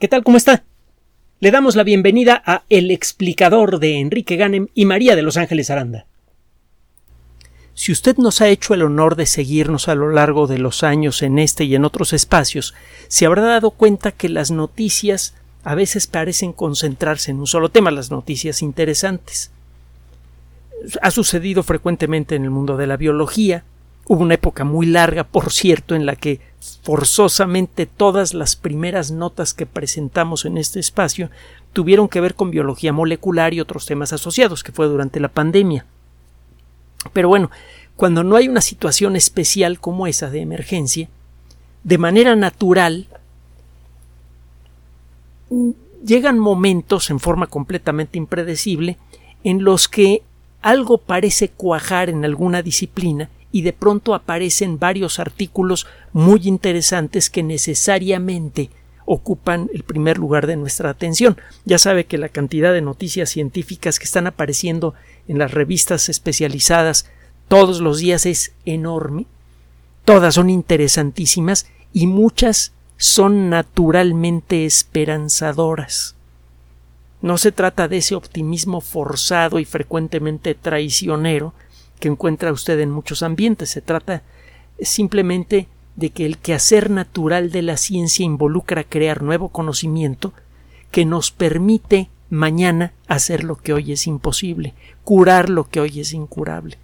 ¿Qué tal? ¿Cómo está? Le damos la bienvenida a El explicador de Enrique Ganem y María de Los Ángeles Aranda. Si usted nos ha hecho el honor de seguirnos a lo largo de los años en este y en otros espacios, se habrá dado cuenta que las noticias a veces parecen concentrarse en un solo tema, las noticias interesantes. Ha sucedido frecuentemente en el mundo de la biología, Hubo una época muy larga, por cierto, en la que forzosamente todas las primeras notas que presentamos en este espacio tuvieron que ver con biología molecular y otros temas asociados, que fue durante la pandemia. Pero bueno, cuando no hay una situación especial como esa de emergencia, de manera natural llegan momentos en forma completamente impredecible en los que algo parece cuajar en alguna disciplina y de pronto aparecen varios artículos muy interesantes que necesariamente ocupan el primer lugar de nuestra atención. Ya sabe que la cantidad de noticias científicas que están apareciendo en las revistas especializadas todos los días es enorme. Todas son interesantísimas y muchas son naturalmente esperanzadoras. No se trata de ese optimismo forzado y frecuentemente traicionero que encuentra usted en muchos ambientes. Se trata simplemente de que el quehacer natural de la ciencia involucra crear nuevo conocimiento que nos permite mañana hacer lo que hoy es imposible, curar lo que hoy es incurable.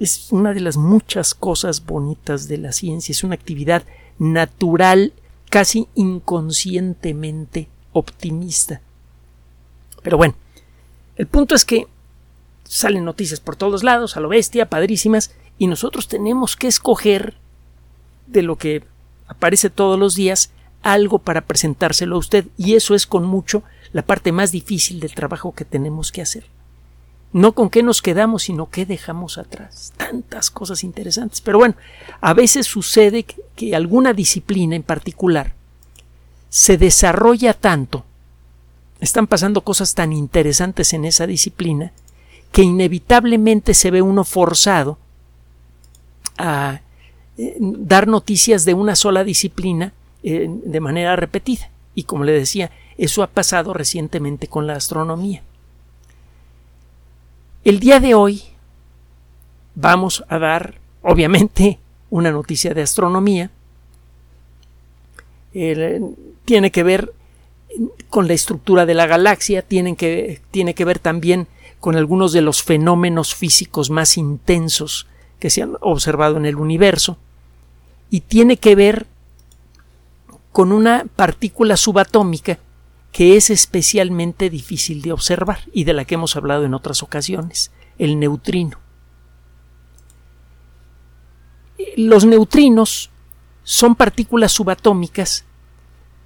Es una de las muchas cosas bonitas de la ciencia, es una actividad natural, casi inconscientemente optimista. Pero bueno, el punto es que salen noticias por todos lados, a lo bestia, padrísimas, y nosotros tenemos que escoger de lo que aparece todos los días algo para presentárselo a usted, y eso es con mucho la parte más difícil del trabajo que tenemos que hacer. No con qué nos quedamos, sino qué dejamos atrás. Tantas cosas interesantes. Pero bueno, a veces sucede que, alguna disciplina en particular se desarrolla tanto, están pasando cosas tan interesantes en esa disciplina, que inevitablemente se ve uno forzado a eh, dar noticias de una sola disciplina eh, de manera repetida. Y como le decía, eso ha pasado recientemente con la astronomía. El día de hoy vamos a dar, obviamente, una noticia de astronomía. tiene que ver con la estructura de la galaxia, tiene que, tiene que ver también con algunos de los fenómenos físicos más intensos que se han observado en el universo y tiene que ver con una partícula subatómica que es especialmente difícil de observar y de la que hemos hablado en otras ocasiones, el neutrino. Los neutrinos son partículas subatómicas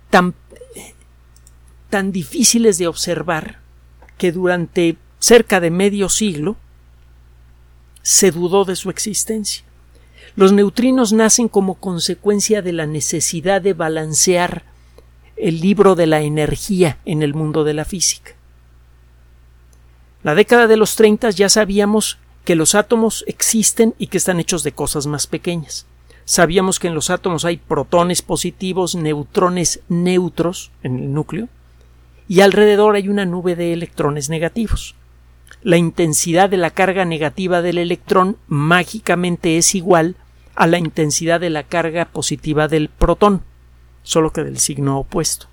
tan, tan difíciles de observar que durante cerca de medio siglo, se dudó de su existencia. Los neutrinos nacen como consecuencia de la necesidad de balancear el libro de la energía en el mundo de la física. La década de los 30 ya sabíamos que los átomos existen y que están hechos de cosas más pequeñas. Sabíamos que en los átomos hay protones positivos, neutrones neutros en el núcleo, y alrededor hay una nube de electrones negativos la intensidad de la carga negativa del electrón mágicamente es igual a la intensidad de la carga positiva del protón, solo que del signo opuesto.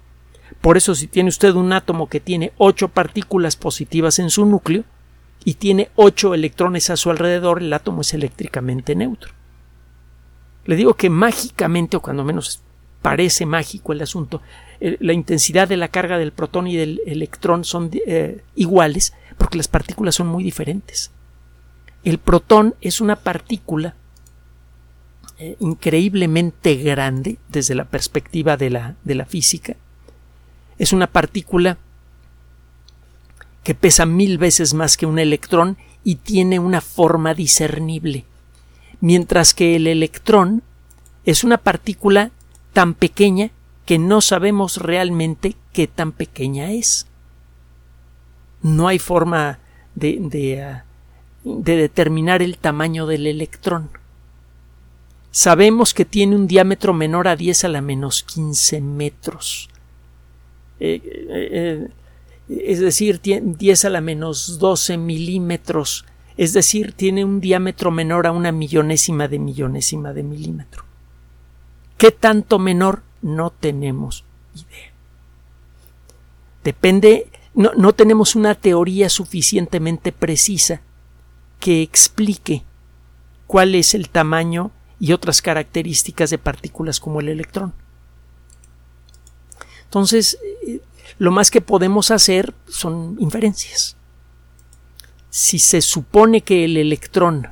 Por eso si tiene usted un átomo que tiene ocho partículas positivas en su núcleo y tiene ocho electrones a su alrededor, el átomo es eléctricamente neutro. Le digo que mágicamente, o cuando menos parece mágico el asunto, eh, la intensidad de la carga del protón y del electrón son eh, iguales porque las partículas son muy diferentes. El protón es una partícula eh, increíblemente grande desde la perspectiva de la, de la física. Es una partícula que pesa mil veces más que un electrón y tiene una forma discernible, mientras que el electrón es una partícula tan pequeña que no sabemos realmente qué tan pequeña es. No hay forma ah, de determinar el tamaño del electrón. Sabemos que tiene un diámetro menor a 10 a la menos 15 metros. es decir, 10 a la menos 12 milímetros, es decir, tiene un diámetro menor a una millonésima de millonésima de milímetro. ¿Qué tanto menor? No tenemos idea. Depende, no, tenemos una teoría suficientemente precisa que explique cuál es el tamaño y otras características de partículas como el electrón. Entonces, eh, lo más que podemos hacer son inferencias. Si se supone que el electrón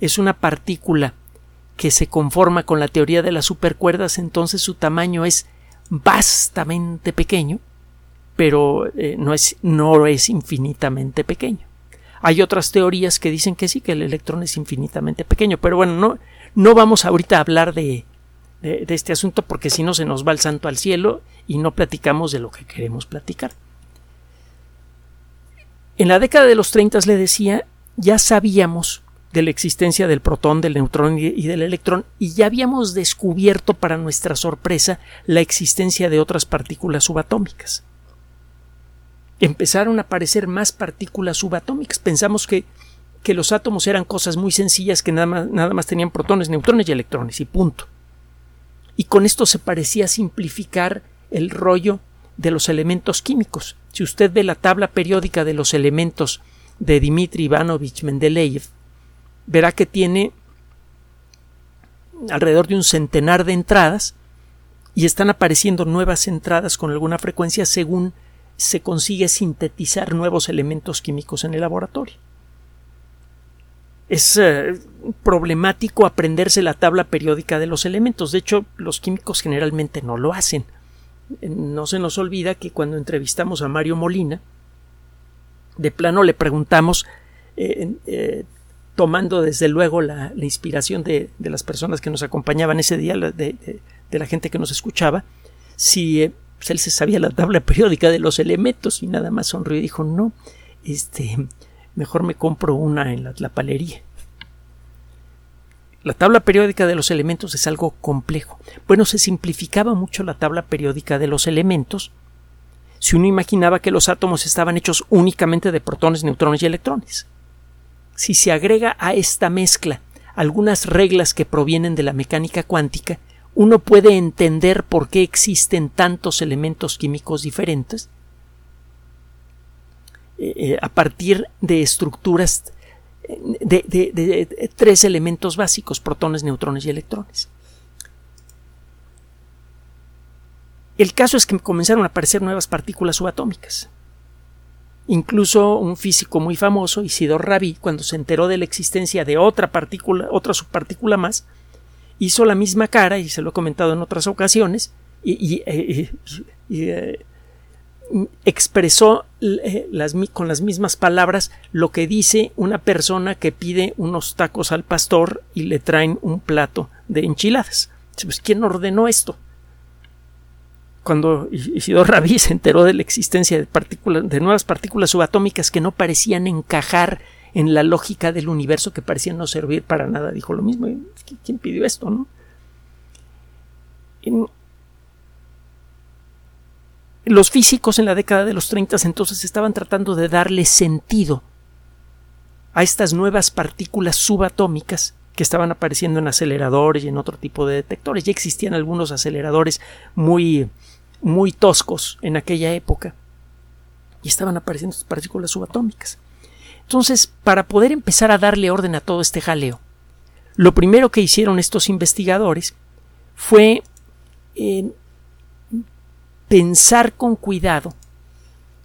es una partícula que se conforma con la teoría de las supercuerdas, entonces su tamaño es vastamente pequeño, pero eh, no, es, no es infinitamente pequeño. Hay otras teorías que dicen que sí, que el electrón es infinitamente pequeño, pero bueno, no, no vamos ahorita a hablar de, de, este asunto porque si no se nos va el santo al cielo y no platicamos de lo que queremos platicar. En la década de los 30 le decía, ya sabíamos de la existencia del protón, del neutrón y del electrón, y ya habíamos descubierto para nuestra sorpresa la existencia de otras partículas subatómicas. Empezaron a aparecer más partículas subatómicas. Pensamos que, que los átomos eran cosas muy sencillas que nada más, nada más tenían protones, neutrones y electrones, y punto y con esto se parecía simplificar el rollo de los elementos químicos. Si usted ve la tabla periódica de los elementos de Dmitri Ivanovich Mendeleev, verá que tiene alrededor de un centenar de entradas y están apareciendo nuevas entradas con alguna frecuencia según se consigue sintetizar nuevos elementos químicos en el laboratorio es eh, problemático aprenderse la tabla periódica de los elementos. De hecho, los químicos generalmente no lo hacen. No se nos olvida que cuando entrevistamos a Mario Molina, de plano le preguntamos, eh, eh, tomando desde luego la, inspiración de, las personas que nos acompañaban ese día, de, la gente que nos escuchaba, si pues, él se sabía la tabla periódica de los elementos y nada más sonrió y dijo, no, este, mejor me compro una en la palería. La tabla periódica de los elementos es algo complejo. Bueno, se simplificaba mucho la tabla periódica de los elementos si uno imaginaba que los átomos estaban hechos únicamente de protones, neutrones y electrones. Si se agrega a esta mezcla algunas reglas que provienen de la mecánica cuántica, uno puede entender por qué existen tantos elementos químicos diferentes eh, eh, a partir de estructuras de, tres elementos básicos, protones, neutrones y electrones. El caso es que comenzaron a aparecer nuevas partículas subatómicas. Incluso un físico muy famoso, Isidor Rabi, cuando se enteró de la existencia de otra partícula, otra subpartícula más, hizo la misma cara, y se lo he comentado en otras ocasiones, y, eh, expresó eh, con las mismas palabras lo que dice una persona que pide unos tacos al pastor y le traen un plato de enchiladas. Pues, ¿quién ordenó esto? Cuando Isidor Rabí se enteró de la existencia de, de nuevas partículas subatómicas que no parecían encajar en la lógica del universo, que parecían no servir para nada, dijo lo mismo. ¿Quién pidió esto? No? los físicos en la década de los 30 entonces estaban tratando de darle sentido a estas nuevas partículas subatómicas que estaban apareciendo en aceleradores y en otro tipo de detectores. Ya existían algunos aceleradores muy muy toscos en aquella época y estaban apareciendo estas partículas subatómicas. Entonces, para poder empezar a darle orden a todo este jaleo, lo primero que hicieron estos investigadores fue eh, pensar con cuidado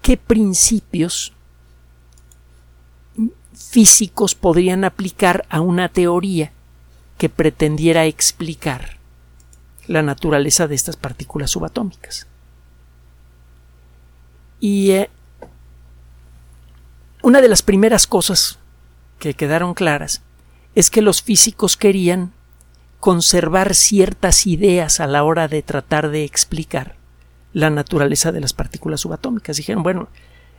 qué principios físicos podrían aplicar a una teoría que pretendiera explicar la naturaleza de estas partículas subatómicas. Y eh, una de las primeras cosas que quedaron claras es que los físicos querían conservar ciertas ideas a la hora de tratar de explicar la naturaleza de las partículas subatómicas. Dijeron, bueno,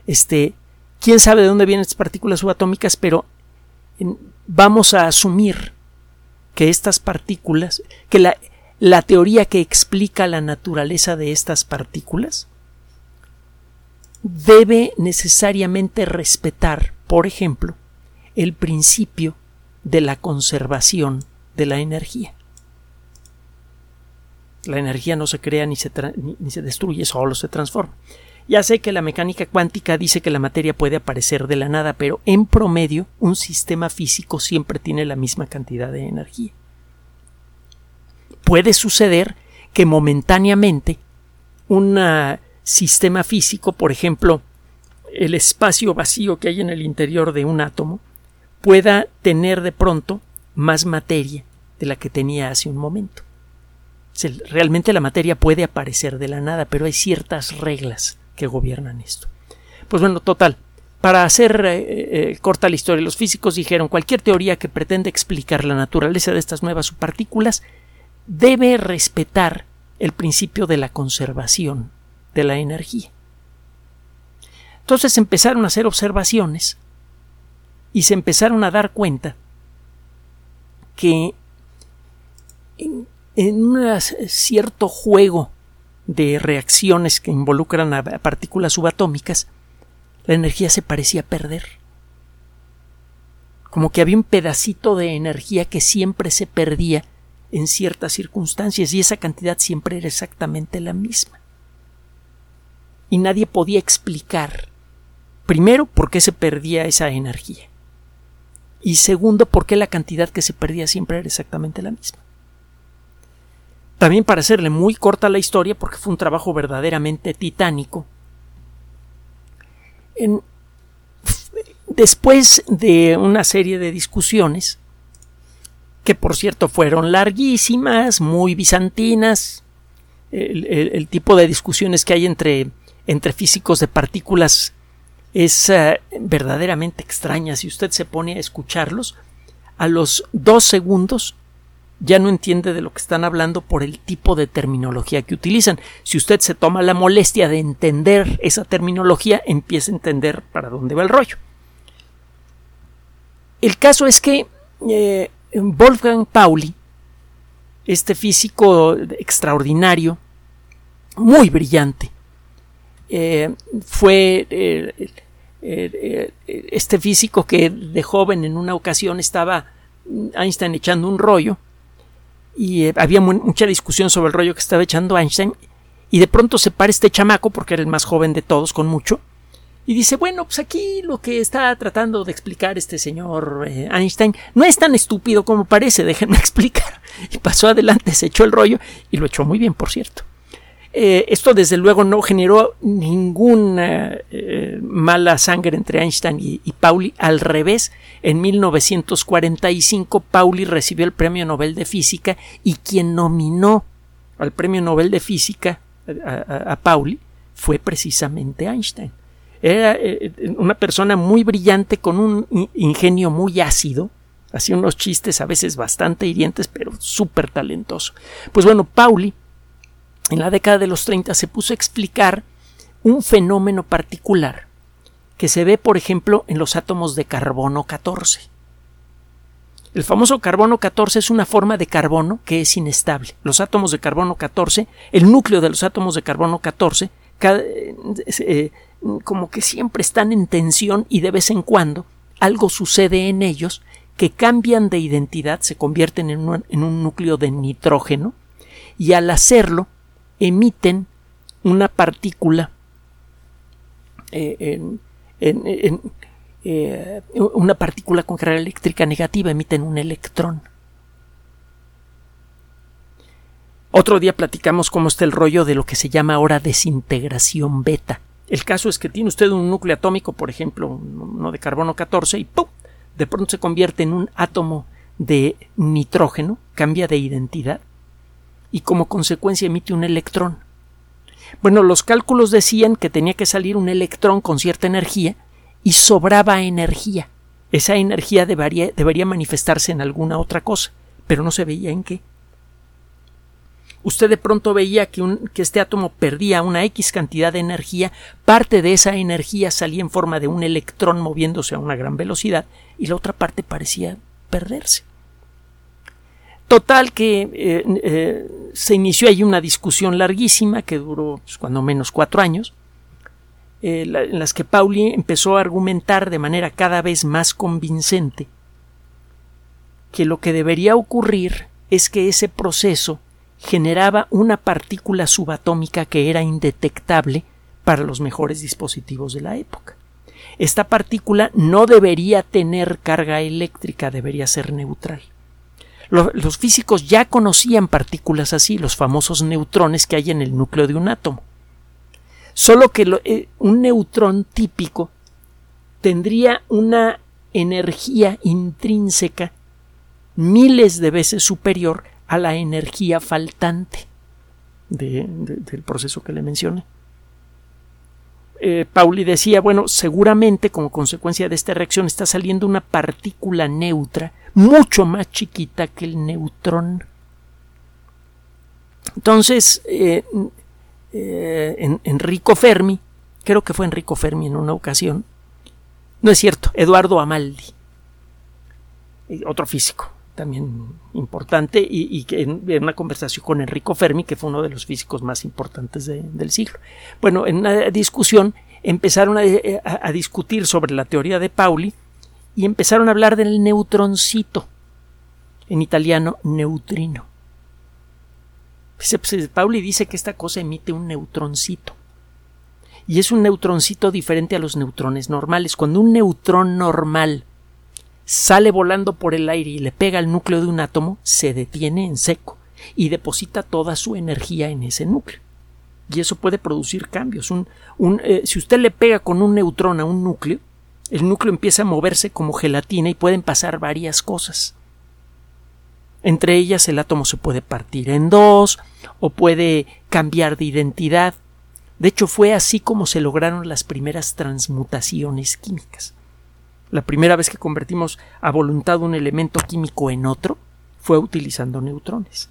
este, quién sabe de dónde vienen estas partículas subatómicas, pero vamos a asumir que estas partículas, que la, la teoría que explica la naturaleza de estas partículas debe necesariamente respetar, por ejemplo, el principio de la conservación de la energía. La energía no se crea ni se, destruye, solo se transforma. Ya sé que la mecánica cuántica dice que la materia puede aparecer de la nada, pero en promedio un sistema físico siempre tiene la misma cantidad de energía. Puede suceder que momentáneamente un sistema físico, por ejemplo, el espacio vacío que hay en el interior de un átomo, pueda tener de pronto más materia de la que tenía hace un momento. Realmente la materia puede aparecer de la nada, pero hay ciertas reglas que gobiernan esto. Pues bueno, total. Para hacer eh, eh, corta la historia, los físicos dijeron cualquier teoría que pretenda explicar la naturaleza de estas nuevas subpartículas debe respetar el principio de la conservación de la energía. Entonces empezaron a hacer observaciones y se empezaron a dar cuenta que en, un cierto juego de reacciones que involucran a partículas subatómicas, la energía se parecía perder. Como que había un pedacito de energía que siempre se perdía en ciertas circunstancias y esa cantidad siempre era exactamente la misma. Y nadie podía explicar, primero, por qué se perdía esa energía y segundo, por qué la cantidad que se perdía siempre era exactamente la misma. También para hacerle muy corta la historia, porque fue un trabajo verdaderamente titánico, después de una serie de discusiones, que por cierto fueron larguísimas, muy bizantinas, el, tipo de discusiones que hay entre, entre físicos de partículas es eh, verdaderamente extraña. Si usted se pone a escucharlos, a los dos segundos ya no entiende de lo que están hablando por el tipo de terminología que utilizan. Si usted se toma la molestia de entender esa terminología, empieza a entender para dónde va el rollo. El caso es que eh, Wolfgang Pauli, este físico extraordinario, muy brillante, eh, fue eh, eh, este físico que de joven en una ocasión estaba Einstein echando un rollo y había mucha discusión sobre el rollo que estaba echando Einstein y de pronto se para este chamaco porque era el más joven de todos con mucho y dice bueno pues aquí lo que está tratando de explicar este señor Einstein no es tan estúpido como parece déjenme explicar y pasó adelante se echó el rollo y lo echó muy bien por cierto eh, esto desde luego no generó ninguna eh, mala sangre entre Einstein y, Pauli. Al revés, en 1945 Pauli recibió el Premio Nobel de Física y quien nominó al Premio Nobel de Física a, Pauli fue precisamente Einstein. Era eh, una persona muy brillante con un ingenio muy ácido, hacía unos chistes a veces bastante hirientes, pero súper talentoso. Pues bueno, Pauli en la década de los 30 se puso a explicar un fenómeno particular que se ve, por ejemplo, en los átomos de carbono 14. El famoso carbono 14 es una forma de carbono que es inestable. Los átomos de carbono 14, el núcleo de los átomos de carbono 14, eh, como que siempre están en tensión y de vez en cuando algo sucede en ellos que cambian de identidad, se convierten en un núcleo de nitrógeno y al hacerlo emiten una partícula eh, eh, una partícula con carga eléctrica negativa emiten un electrón. Otro día platicamos cómo está el rollo de lo que se llama ahora desintegración beta. El caso es que tiene usted un núcleo atómico, por ejemplo, uno de carbono 14, y ¡pum! de pronto se convierte en un átomo de nitrógeno, cambia de identidad, y como consecuencia emite un electrón. Bueno, los cálculos decían que tenía que salir un electrón con cierta energía y sobraba energía. Esa energía debería, debería manifestarse en alguna otra cosa, pero no se veía en qué. Usted de pronto veía que, este átomo perdía una X cantidad de energía, parte de esa energía salía en forma de un electrón moviéndose a una gran velocidad y la otra parte parecía perderse. Total que eh, eh, se inició ahí una discusión larguísima que duró pues, cuando menos cuatro años. eh, en las que Pauli empezó a argumentar de manera cada vez más convincente que lo que debería ocurrir es que ese proceso generaba una partícula subatómica que era indetectable para los mejores dispositivos de la época. Esta partícula no debería tener carga eléctrica, debería ser neutral. Los físicos ya conocían partículas así, los famosos neutrones que hay en el núcleo de un átomo. Solo que eh, un neutrón típico tendría una energía intrínseca miles de veces superior a la energía faltante del proceso que le mencioné. Eh, Pauli decía, bueno, seguramente como consecuencia de esta reacción está saliendo una partícula neutra mucho más chiquita que el neutrón. Entonces, eh, eh, Enrico Fermi, creo que fue Enrico Fermi en una ocasión, no es cierto, Eduardo Amaldi, otro físico, también importante y, que en, una conversación con Enrico Fermi, que fue uno de los físicos más importantes del siglo. Bueno, en una discusión empezaron a, discutir sobre la teoría de Pauli y empezaron a hablar del neutroncito, en italiano neutrino. Pues, Pauli dice que esta cosa emite un neutroncito. Y es un neutroncito diferente a los neutrones normales. Cuando un neutrón normal sale volando por el aire y le pega al núcleo de un átomo, se detiene en seco y deposita toda su energía en ese núcleo. Y eso puede producir cambios. Un, eh, si usted le pega con un neutrón a un núcleo, el núcleo empieza a moverse como gelatina y pueden pasar varias cosas. Entre ellas el átomo se puede partir en dos o puede cambiar de identidad. De hecho, fue así como se lograron las primeras transmutaciones químicas. La primera vez que convertimos a voluntad un elemento químico en otro fue utilizando neutrones.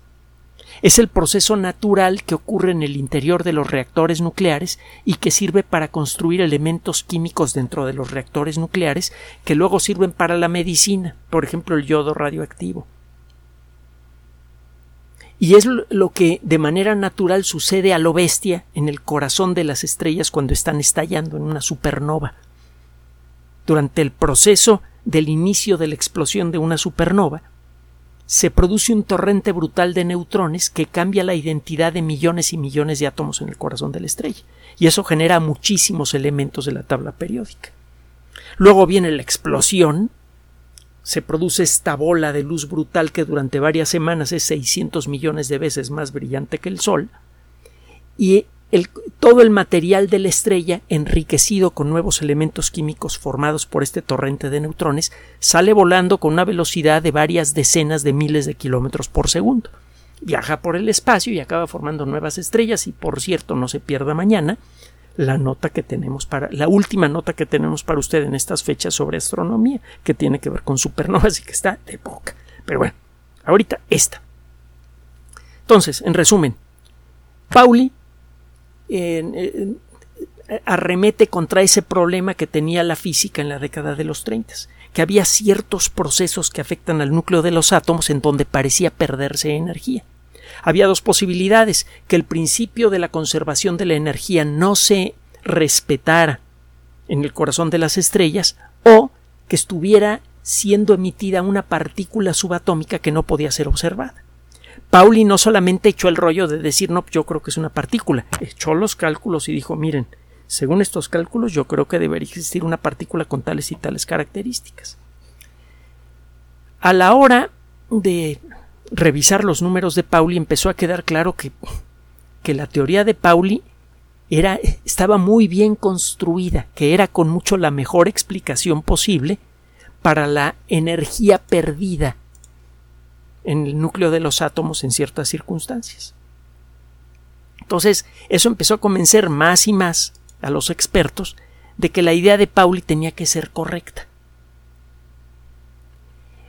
Es el proceso natural que ocurre en el interior de los reactores nucleares y que sirve para construir elementos químicos dentro de los reactores nucleares que luego sirven para la medicina, por ejemplo el yodo radioactivo. Y es lo que de manera natural sucede a lo bestia en el corazón de las estrellas cuando están estallando en una supernova durante el proceso del inicio de la explosión de una supernova, se produce un torrente brutal de neutrones que cambia la identidad de millones y millones de átomos en el corazón de la estrella, y eso genera muchísimos elementos de la tabla periódica. Luego viene la explosión, se produce esta bola de luz brutal que durante varias semanas es 600 millones de veces más brillante que el Sol, y todo el material de la estrella, enriquecido con nuevos elementos químicos formados por este torrente de neutrones, sale volando con una velocidad de varias decenas de miles de kilómetros por segundo. Viaja por el espacio y acaba formando nuevas estrellas y por cierto no se pierda mañana la nota que tenemos para la última nota que tenemos para usted en estas fechas sobre astronomía que tiene que ver con supernovas y que está de boca. Pero bueno, ahorita esta. Entonces, en resumen, Pauli arremete contra ese problema que tenía la física en la década de los 30, que había ciertos procesos que afectan al núcleo de los átomos en donde parecía perderse energía. Había dos posibilidades, que el principio de la conservación de la energía no se respetara en el corazón de las estrellas o que estuviera siendo emitida una partícula subatómica que no podía ser observada. Pauli no solamente echó el rollo de decir, no, yo creo que es una partícula, echó los cálculos y dijo, miren, según estos cálculos yo creo que debería existir una partícula con tales y tales características. A la hora de revisar los números de Pauli empezó a quedar claro que, que la teoría de Pauli era, estaba muy bien construida, que era con mucho la mejor explicación posible para la energía perdida en el núcleo de los átomos en ciertas circunstancias. Entonces, eso empezó a convencer más y más a los expertos de que la idea de Pauli tenía que ser correcta.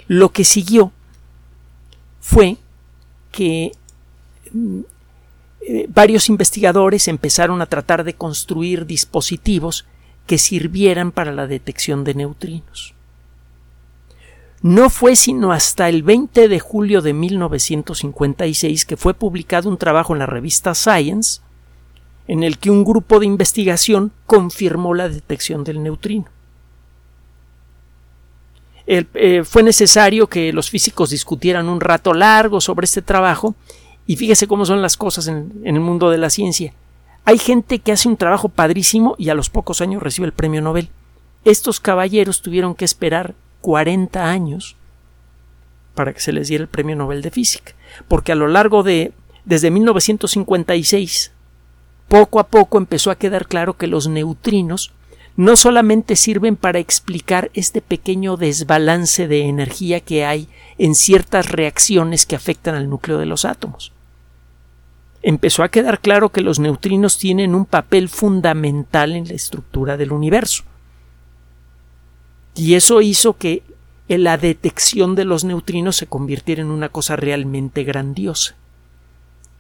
Lo que siguió fue que mm, eh, varios investigadores empezaron a tratar de construir dispositivos que sirvieran para la detección de neutrinos. No fue sino hasta el 20 de julio de 1956 que fue publicado un trabajo en la revista Science en el que un grupo de investigación confirmó la detección del neutrino. Eh, fue necesario que los físicos discutieran un rato largo sobre este trabajo y fíjese cómo son las cosas en, en el mundo de la ciencia. Hay gente que hace un trabajo padrísimo y a los pocos años recibe el premio Nobel. Estos caballeros tuvieron que esperar 40 años para que se les diera el premio Nobel de Física, porque a lo largo de desde 1956 poco a poco empezó a quedar claro que los neutrinos no solamente sirven para explicar este pequeño desbalance de energía que hay en ciertas reacciones que afectan al núcleo de los átomos. Empezó a quedar claro que los neutrinos tienen un papel fundamental en la estructura del universo. Y eso hizo que la detección de los neutrinos se convirtiera en una cosa realmente grandiosa.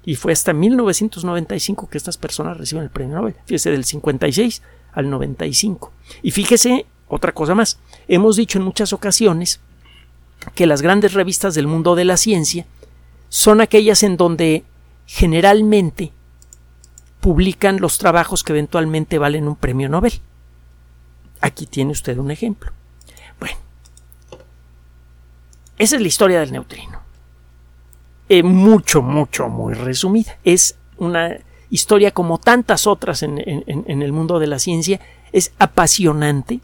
Y fue hasta 1995 que estas personas reciben el premio Nobel. Fíjese, del 56 al 95. Y fíjese otra cosa más. Hemos dicho en muchas ocasiones que las grandes revistas del mundo de la ciencia son aquellas en donde generalmente publican los trabajos que eventualmente valen un premio Nobel. Aquí tiene usted un ejemplo. Esa es la historia del neutrino. Eh, mucho, mucho, muy resumida. Es una historia como tantas otras en, el mundo de la ciencia. Es apasionante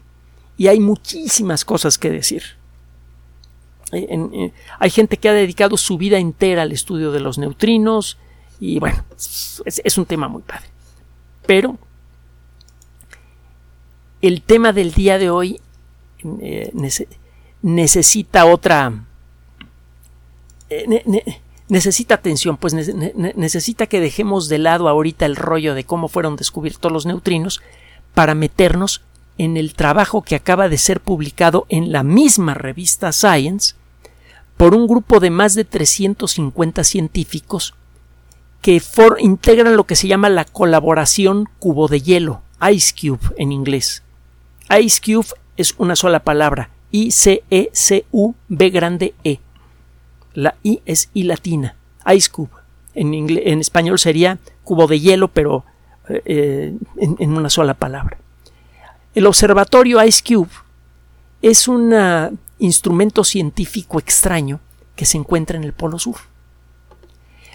y hay muchísimas cosas que decir. Eh, hay gente que ha dedicado su vida entera al estudio de los neutrinos y bueno, es, un tema muy padre. Pero el tema del día de hoy eh, necesita otra necesita atención, pues necesita que dejemos de lado ahorita el rollo de cómo fueron descubiertos los neutrinos para meternos en el trabajo que acaba de ser publicado en la misma revista Science por un grupo de más de 350 científicos que integran lo que se llama la colaboración cubo de hielo, Ice Cube en inglés. Ice Cube es una sola palabra, I-C-E-C-U-B grande E. La I es I latina, ice cube. En, español sería cubo de hielo, pero eh, en, una sola palabra. El observatorio Ice Cube es un ah, instrumento científico extraño que se encuentra en el Polo Sur.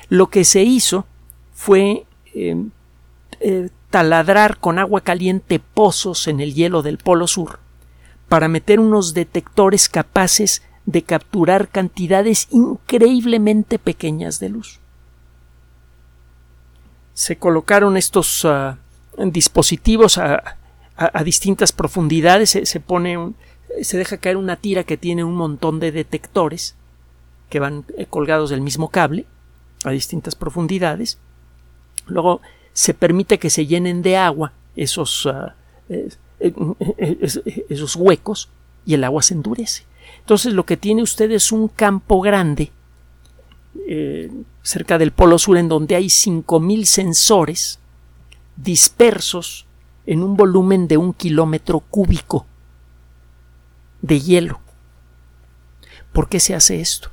Lo que se hizo fue em, eh, taladrar con agua caliente pozos en el hielo del Polo Sur para meter unos detectores capaces de capturar cantidades increíblemente pequeñas de luz. Se colocaron estos ah, dispositivos a, distintas profundidades, se, pone se deja caer una tira que tiene un montón de detectores que van eh, colgados del mismo cable a distintas profundidades. Luego se permite que se llenen de agua esos, ah, eh, esos huecos y el agua se endurece. Entonces lo que tiene usted es un campo grande eh, cerca del Polo Sur en donde hay 5.000 sensores dispersos en un volumen de un kilómetro cúbico de hielo. ¿Por qué se hace esto?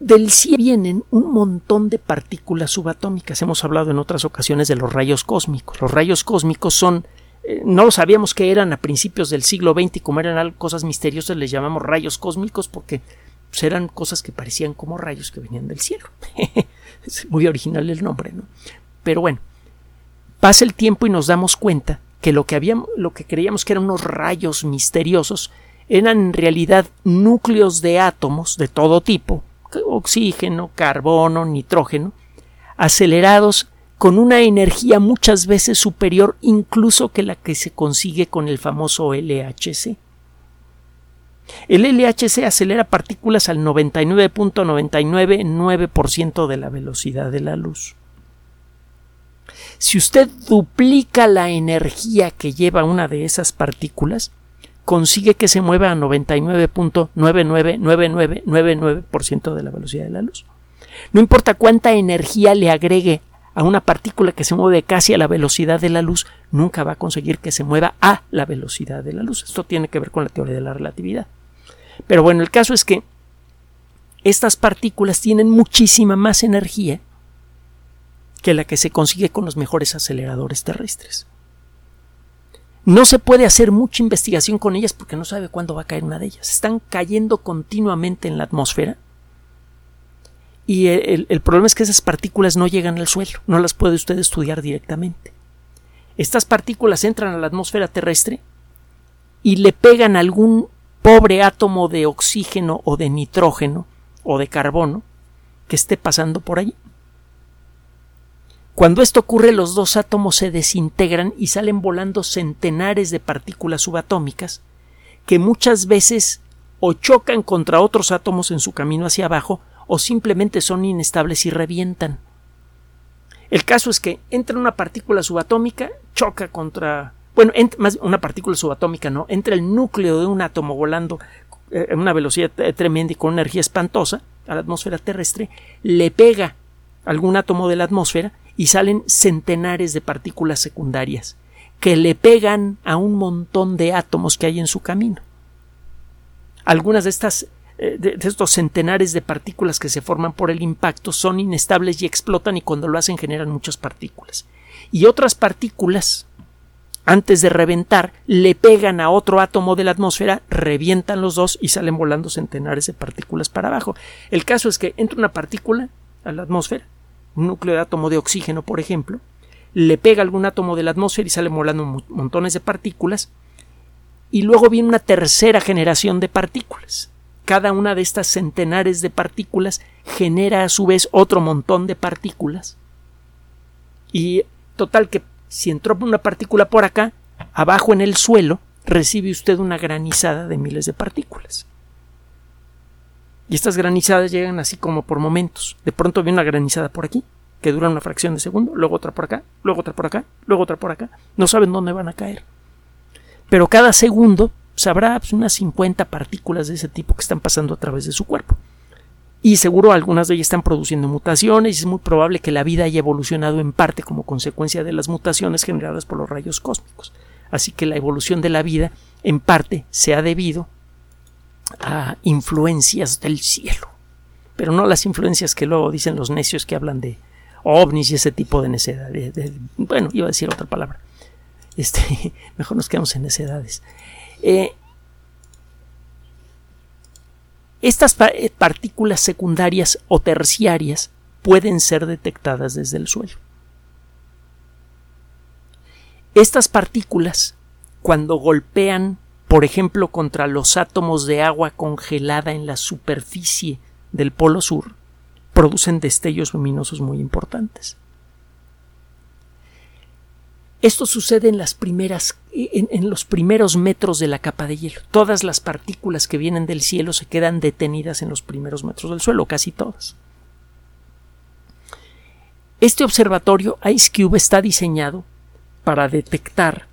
Del cielo vienen un montón de partículas subatómicas. Hemos hablado en otras ocasiones de los rayos cósmicos. Los rayos cósmicos son eh, no lo sabíamos que eran a principios del siglo XX y como eran cosas misteriosas les llamamos rayos cósmicos porque pues, eran cosas que parecían como rayos que venían del cielo. es muy original el nombre, ¿no? Pero bueno, pasa el tiempo y nos damos cuenta que lo que habíamos, lo que creíamos que eran unos rayos misteriosos eran en realidad núcleos de átomos de todo tipo, oxígeno, carbono, nitrógeno, acelerados con una energía muchas veces superior incluso que la que se consigue con el famoso LHC. El LHC acelera partículas al 99.999% de la velocidad de la luz. Si usted duplica la energía que lleva una de esas partículas, consigue que se mueva a 99.999999% de la velocidad de la luz. No importa cuánta energía le agregue a una partícula que se mueve casi a la velocidad de la luz, nunca va a conseguir que se mueva a la velocidad de la luz. Esto tiene que ver con la teoría de la relatividad. Pero bueno, el caso es que estas partículas tienen muchísima más energía que la que se consigue con los mejores aceleradores terrestres. No se puede hacer mucha investigación con ellas porque no sabe cuándo va a caer una de ellas. Están cayendo continuamente en la atmósfera y el, problema es que esas partículas no llegan al suelo, no las puede usted estudiar directamente. Estas partículas entran a la atmósfera terrestre y le pegan algún pobre átomo de oxígeno o de nitrógeno o de carbono que esté pasando por allí. Cuando esto ocurre, los dos átomos se desintegran y salen volando centenares de partículas subatómicas que muchas veces o chocan contra otros átomos en su camino hacia abajo o simplemente son inestables y revientan. El caso es que entra una partícula subatómica, choca contra. Bueno, más una partícula subatómica no, entra el núcleo de un átomo volando eh, a una velocidad tremenda y con energía espantosa a la atmósfera terrestre, le pega algún átomo de la atmósfera y salen centenares de partículas secundarias que le pegan a un montón de átomos que hay en su camino. Algunas de estas eh, de, estos centenares de partículas que se forman por el impacto son inestables y explotan y cuando lo hacen generan muchas partículas. Y otras partículas, antes de reventar, le pegan a otro átomo de la atmósfera, revientan los dos y salen volando centenares de partículas para abajo. El caso es que entra una partícula a la atmósfera, un núcleo de átomo de oxígeno, por ejemplo, le pega algún átomo de la atmósfera y salen volando montones de partículas, y luego viene una tercera generación de partículas. Cada una de estas centenares de partículas genera a su vez otro montón de partículas. Y total que si entró una partícula por acá, abajo en el suelo, recibe usted una granizada de miles de partículas. Y estas granizadas llegan así como por momentos. De pronto viene una granizada por aquí, que dura una fracción de segundo, luego otra por acá, luego otra por acá, luego otra por acá. No saben dónde van a caer. Pero cada segundo sabrá pues, unas 50 partículas de ese tipo que están pasando a través de su cuerpo. Y seguro algunas de ellas están produciendo mutaciones y es muy probable que la vida haya evolucionado en parte como consecuencia de las mutaciones generadas por los rayos cósmicos. Así que la evolución de la vida en parte se ha debido a influencias del cielo, pero no las influencias que luego dicen los necios que hablan de ovnis y ese tipo de necedad. bueno, iba a decir otra palabra. Este, mejor nos quedamos en necedades. Eh, estas eh, partículas secundarias o terciarias pueden ser detectadas desde el suelo. Estas partículas, cuando golpean por ejemplo contra los átomos de agua congelada en la superficie del Polo Sur, producen destellos luminosos muy importantes. Esto sucede en los primeros metros de la capa de hielo. Todas las partículas que vienen del cielo se quedan detenidas en los primeros metros del suelo, casi todas. Este observatorio IceCube está diseñado para detectar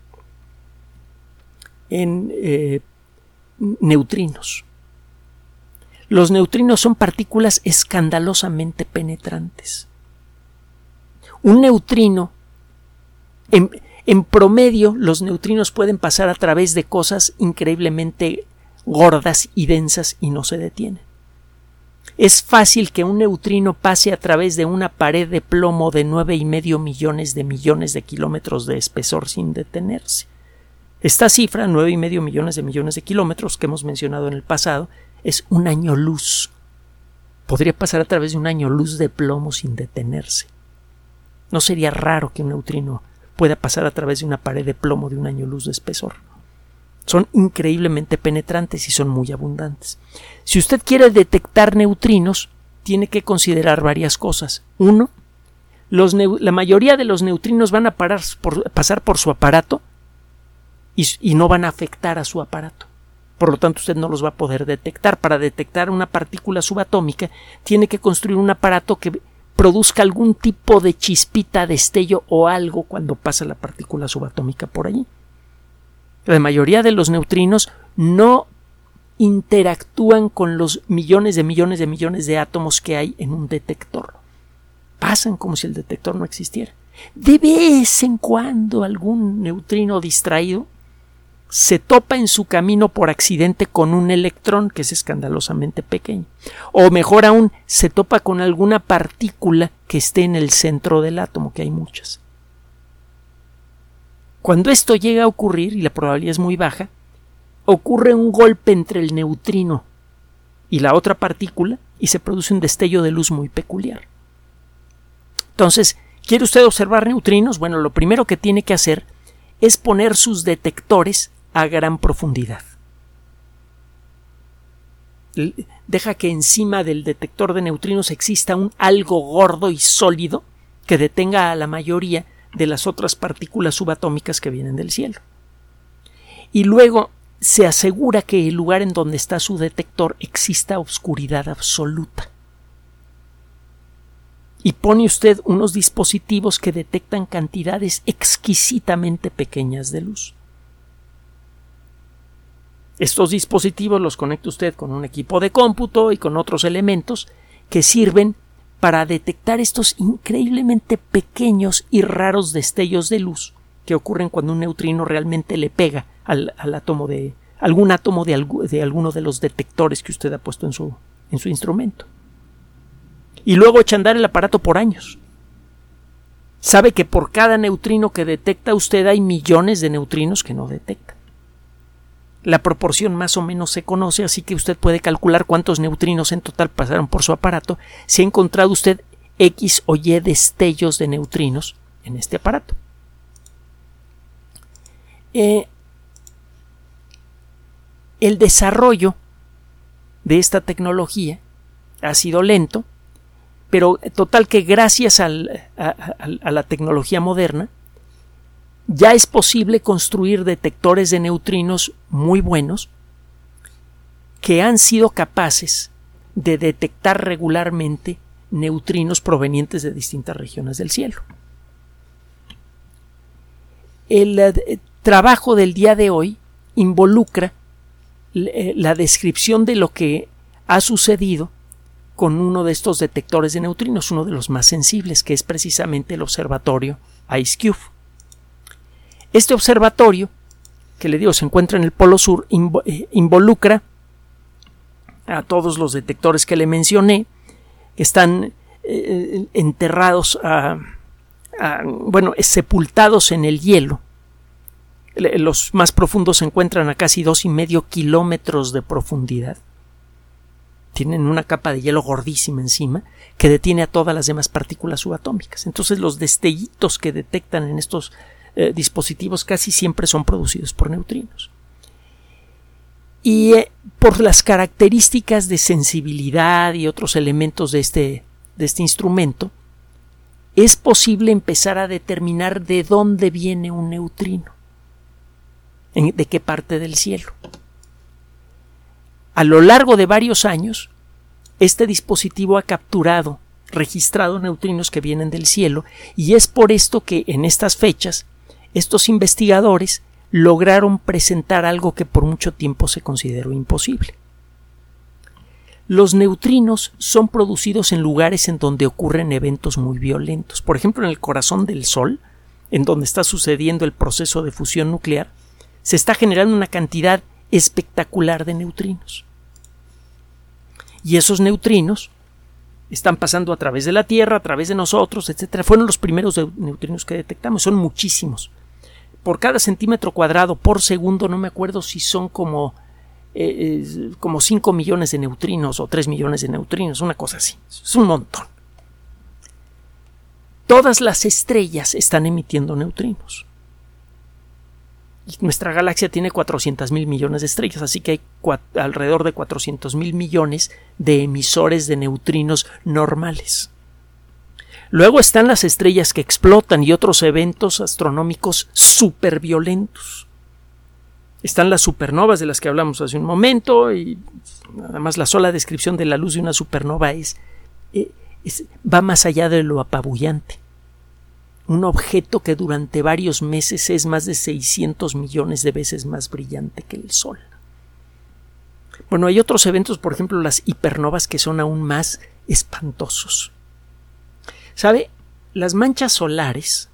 en eh, neutrinos. Los neutrinos son partículas escandalosamente penetrantes. Un neutrino, en, en, promedio, los neutrinos pueden pasar a través de cosas increíblemente gordas y densas y no se detienen. Es fácil que un neutrino pase a través de una pared de plomo de nueve y medio millones de millones de kilómetros de espesor sin detenerse. Esta cifra, nueve y medio millones de millones de kilómetros que hemos mencionado en el pasado, es un año luz. Podría pasar a través de un año luz de plomo sin detenerse. No sería raro que un neutrino pueda pasar a través de una pared de plomo de un año luz de espesor. Son increíblemente penetrantes y son muy abundantes. Si usted quiere detectar neutrinos, tiene que considerar varias cosas. Uno, la mayoría de los neutrinos van a pasar por su aparato y, no van a afectar a su aparato. Por lo tanto, usted no los va a poder detectar. Para detectar una partícula subatómica, tiene que construir un aparato que produzca algún tipo de chispita, destello o algo cuando pasa la partícula subatómica por allí. La mayoría de los neutrinos no interactúan con los millones de millones de millones de átomos que hay en un detector. Pasan como si el detector no existiera. De vez en cuando algún neutrino distraído se topa en su camino por accidente con un electrón que es escandalosamente pequeño. O mejor aún, se topa con alguna partícula que esté en el centro del átomo, que hay muchas. Cuando esto llega a ocurrir, y la probabilidad es muy baja, ocurre un golpe entre el neutrino y la otra partícula y se produce un destello de luz muy peculiar. Entonces, ¿quiere usted observar neutrinos? Bueno, lo primero que tiene que hacer es poner sus detectores a gran profundidad. Deja que encima del detector de neutrinos exista un algo gordo y sólido que detenga a la mayoría de las otras partículas subatómicas que vienen del cielo. Y luego se asegura que el lugar en donde está su detector exista oscuridad absoluta. Y pone usted unos dispositivos que detectan cantidades exquisitamente pequeñas de luz. Estos dispositivos los conecta usted con un equipo de cómputo y con otros elementos que sirven para detectar estos increíblemente pequeños y raros destellos de luz que ocurren cuando un neutrino realmente le pega al, átomo de algún átomo de, de, alguno de los detectores que usted ha puesto en su, en su instrumento. Y luego echa a andar el aparato por años. Sabe que por cada neutrino que detecta usted hay millones de neutrinos que no detecta. La proporción más o menos se conoce, así que usted puede calcular cuántos neutrinos en total pasaron por su aparato si ha encontrado usted X o Y destellos de neutrinos en este aparato. Eh, el desarrollo de esta tecnología ha sido lento, pero total que gracias a la tecnología moderna ya es posible construir detectores de neutrinos muy buenos que han sido capaces de detectar regularmente neutrinos provenientes de distintas regiones del cielo. El eh, trabajo del día de hoy involucra eh, la descripción de lo que ha sucedido con uno de estos detectores de neutrinos, uno de los más sensibles, que es precisamente el observatorio IceCube. Este observatorio, que le digo se encuentra en el Polo Sur, eh, involucra a todos los detectores que le mencioné, que están eh, enterrados, bueno, sepultados en el hielo. Los más profundos se encuentran a casi dos y medio kilómetros de profundidad. Tienen una capa de hielo gordísima encima que detiene a todas las demás partículas subatómicas. Entonces los destellitos que detectan en estos eh, dispositivos casi siempre son producidos por neutrinos. Y eh, por las características de sensibilidad y otros elementos de este, de este instrumento, es posible empezar a determinar de dónde viene un neutrino, de qué parte del cielo. A lo largo de varios años, este dispositivo ha capturado, registrado neutrinos que vienen del cielo, y es por esto que en estas fechas estos investigadores lograron presentar algo que por mucho tiempo se consideró imposible. Los neutrinos son producidos en lugares en donde ocurren eventos muy violentos. Por ejemplo, en el corazón del Sol, en donde está sucediendo el proceso de fusión nuclear, se está generando una cantidad espectacular de neutrinos. Y esos neutrinos están pasando a través de la Tierra, a través de nosotros, etc. Fueron los primeros neutrinos que detectamos, son muchísimos por cada centímetro cuadrado por segundo, no me acuerdo si son como, eh, como 5 millones de neutrinos o 3 millones de neutrinos, una cosa así. Es un montón. Todas las estrellas están emitiendo neutrinos. Nuestra galaxia tiene 400 mil millones de estrellas, así que hay alrededor de 400 mil millones de emisores de neutrinos normales. Luego están las estrellas que explotan y otros eventos astronómicos superviolentos. Están las supernovas de las que hablamos hace un momento y además la sola descripción de la luz de una supernova es, eh, va más allá de lo apabullante. Un objeto que durante varios meses es más de 600 millones de veces más brillante que el Sol. Bueno, hay otros eventos, por ejemplo, las hipernovas que son aún más espantosos. ¿Sabe? Las manchas solares,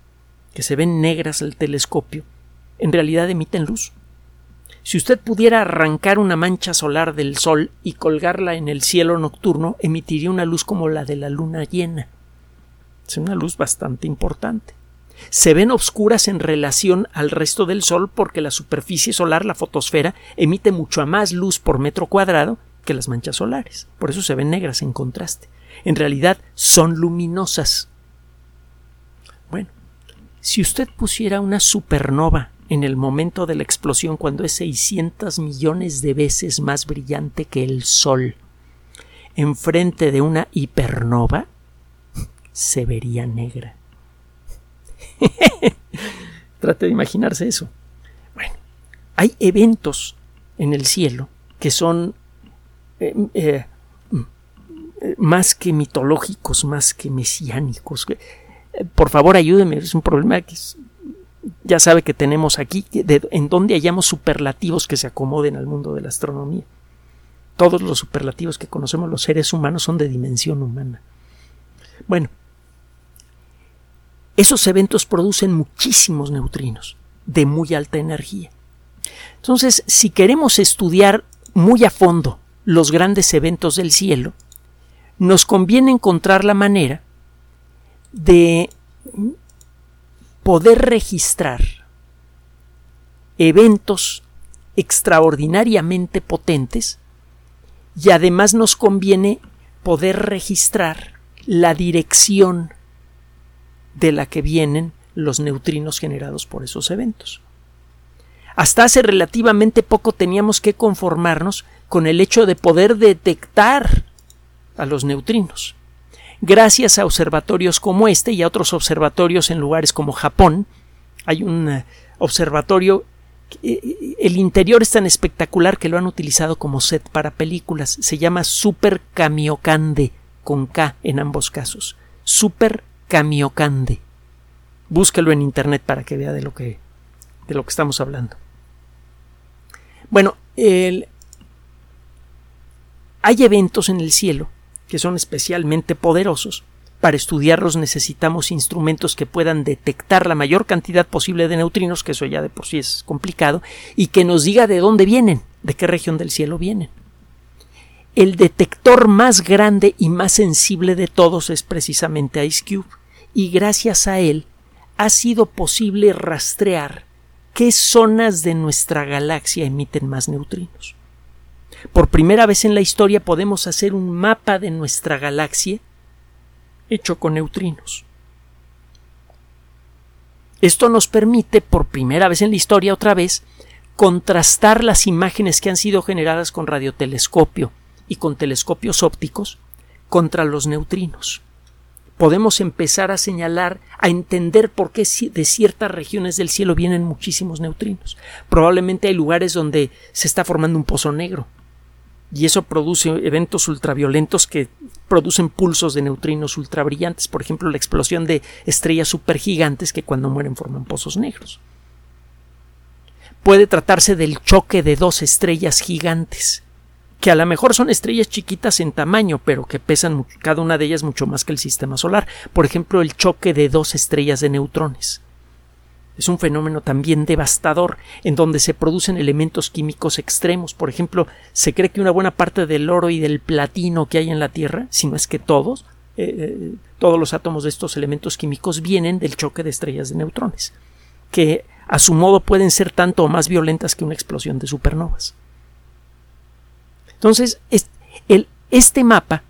que se ven negras al telescopio, en realidad emiten luz. Si usted pudiera arrancar una mancha solar del Sol y colgarla en el cielo nocturno, emitiría una luz como la de la luna llena. Es una luz bastante importante. Se ven oscuras en relación al resto del Sol porque la superficie solar, la fotosfera, emite mucho más luz por metro cuadrado que las manchas solares. Por eso se ven negras en contraste. En realidad son luminosas. Bueno, si usted pusiera una supernova en el momento de la explosión cuando es 600 millones de veces más brillante que el Sol, enfrente de una hipernova, se vería negra. Trate de imaginarse eso. Bueno, hay eventos en el cielo que son eh, eh, más que mitológicos, más que mesiánicos. Eh, por favor, ayúdeme, es un problema que ya sabe que tenemos aquí, en donde hayamos superlativos que se acomoden al mundo de la astronomía. Todos los superlativos que conocemos los seres humanos son de dimensión humana. Bueno, esos eventos producen muchísimos neutrinos de muy alta energía. Entonces, si queremos estudiar muy a fondo los grandes eventos del cielo, nos conviene encontrar la manera de poder registrar eventos extraordinariamente potentes y además nos conviene poder registrar la dirección de la que vienen los neutrinos generados por esos eventos. Hasta hace relativamente poco teníamos que conformarnos con el hecho de poder detectar a los neutrinos. Gracias a observatorios como este y a otros observatorios en lugares como Japón, hay un eh, observatorio eh, el interior es tan espectacular que lo han utilizado como set para películas. Se llama Super Kamiokande, con K en ambos casos. Super Kamiokande. Búsquelo en internet para que vea de lo que, de lo que estamos hablando. Bueno, el, hay eventos en el cielo que son especialmente poderosos. Para estudiarlos necesitamos instrumentos que puedan detectar la mayor cantidad posible de neutrinos, que eso ya de por sí es complicado, y que nos diga de dónde vienen, de qué región del cielo vienen. El detector más grande y más sensible de todos es precisamente IceCube, y gracias a él ha sido posible rastrear qué zonas de nuestra galaxia emiten más neutrinos. Por primera vez en la historia podemos hacer un mapa de nuestra galaxia hecho con neutrinos. Esto nos permite, por primera vez en la historia otra vez, contrastar las imágenes que han sido generadas con radiotelescopio y con telescopios ópticos contra los neutrinos. Podemos empezar a señalar, a entender por qué de ciertas regiones del cielo vienen muchísimos neutrinos. Probablemente hay lugares donde se está formando un pozo negro, y eso produce eventos ultraviolentos que producen pulsos de neutrinos ultrabrillantes, por ejemplo la explosión de estrellas supergigantes que cuando mueren forman pozos negros. Puede tratarse del choque de dos estrellas gigantes, que a lo mejor son estrellas chiquitas en tamaño, pero que pesan cada una de ellas mucho más que el sistema solar. Por ejemplo, el choque de dos estrellas de neutrones. Es un fenómeno también devastador en donde se producen elementos químicos extremos. Por ejemplo, se cree que una buena parte del oro y del platino que hay en la Tierra, si no es que todos, eh, eh, todos los átomos de estos elementos químicos vienen del choque de estrellas de neutrones, que a su modo pueden ser tanto o más violentas que una explosión de supernovas. Entonces, este mapa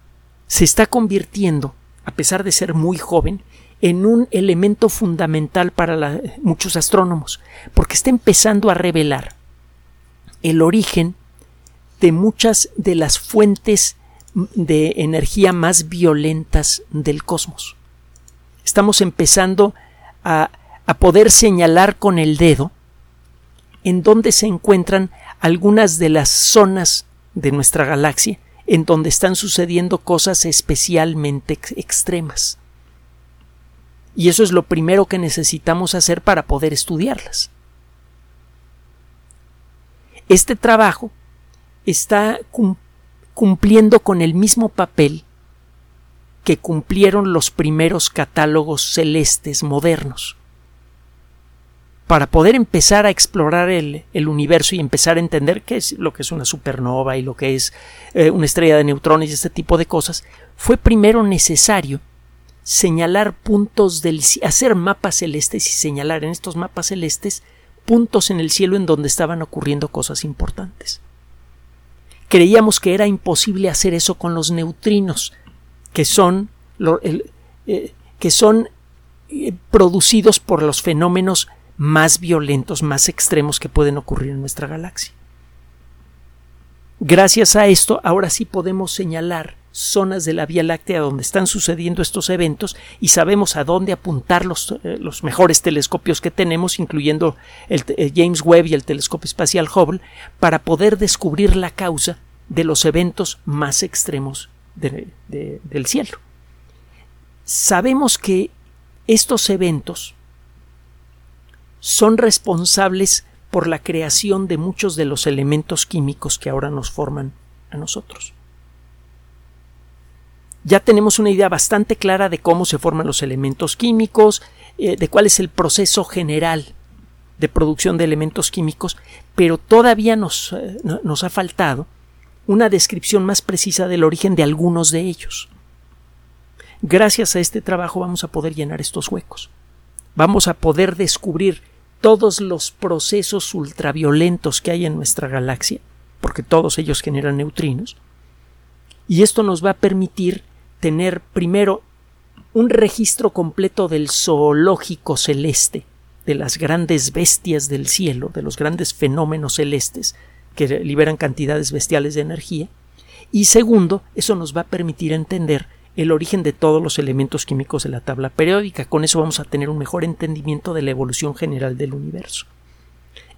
se está convirtiendo, a pesar de ser muy joven, en un elemento fundamental para muchos astrónomos, porque está empezando a revelar el origen de muchas de las fuentes de energía más violentas del cosmos. Estamos empezando a, a poder señalar con el dedo en dónde se encuentran algunas de las zonas de nuestra galaxia en donde están sucediendo cosas especialmente extremas. Y eso es lo primero que necesitamos hacer para poder estudiarlas. Este trabajo está cumpliendo con el mismo papel que cumplieron los primeros catálogos celestes modernos. para poder empezar a explorar el, universo y empezar a entender qué es lo que es una supernova y lo que es eh, una estrella de neutrones y este tipo de cosas, fue primero necesario señalar puntos del hacer mapas celestes y señalar en estos mapas celestes puntos en el cielo en donde estaban ocurriendo cosas importantes. Creíamos que era imposible hacer eso con los neutrinos, que son, eh, que son eh, producidos por los fenómenos más violentos, más extremos que pueden ocurrir en nuestra galaxia. Gracias a esto, ahora sí podemos señalar zonas de la Vía Láctea donde están sucediendo estos eventos y sabemos a dónde apuntar los, eh, los mejores telescopios que tenemos, incluyendo el, James Webb y el telescopio espacial Hubble, para poder descubrir la causa de los eventos más extremos del cielo. Sabemos que estos eventos son responsables por la creación de muchos de los elementos químicos que ahora nos forman a nosotros ya tenemos una idea bastante clara de cómo se forman los elementos químicos, eh, de cuál es el proceso general de producción de elementos químicos, pero todavía nos, eh, nos ha faltado una descripción más precisa del origen de algunos de ellos. Gracias a este trabajo vamos a poder llenar estos huecos. Vamos a poder descubrir todos los procesos ultraviolentos que hay en nuestra galaxia, porque todos ellos generan neutrinos, y esto nos va a permitir tener primero un registro completo del zoológico celeste, de las grandes bestias del cielo, de los grandes fenómenos celestes que liberan cantidades bestiales de energía, y segundo, eso nos va a permitir entender el origen de todos los elementos químicos de la tabla periódica. Con eso vamos a tener un mejor entendimiento de la evolución general del universo.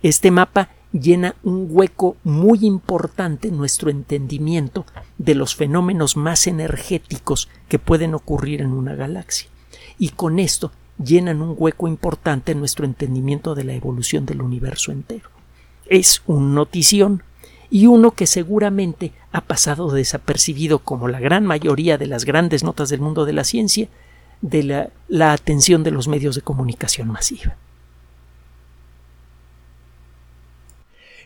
Este mapa llena un hueco muy importante en nuestro entendimiento de los fenómenos más energéticos que pueden ocurrir en una galaxia. Y con esto llenan un hueco importante en nuestro entendimiento de la evolución del universo entero. Es un notición y uno que seguramente ha pasado desapercibido como la gran mayoría de las grandes notas del mundo de la ciencia de la, la atención de los medios de comunicación masiva.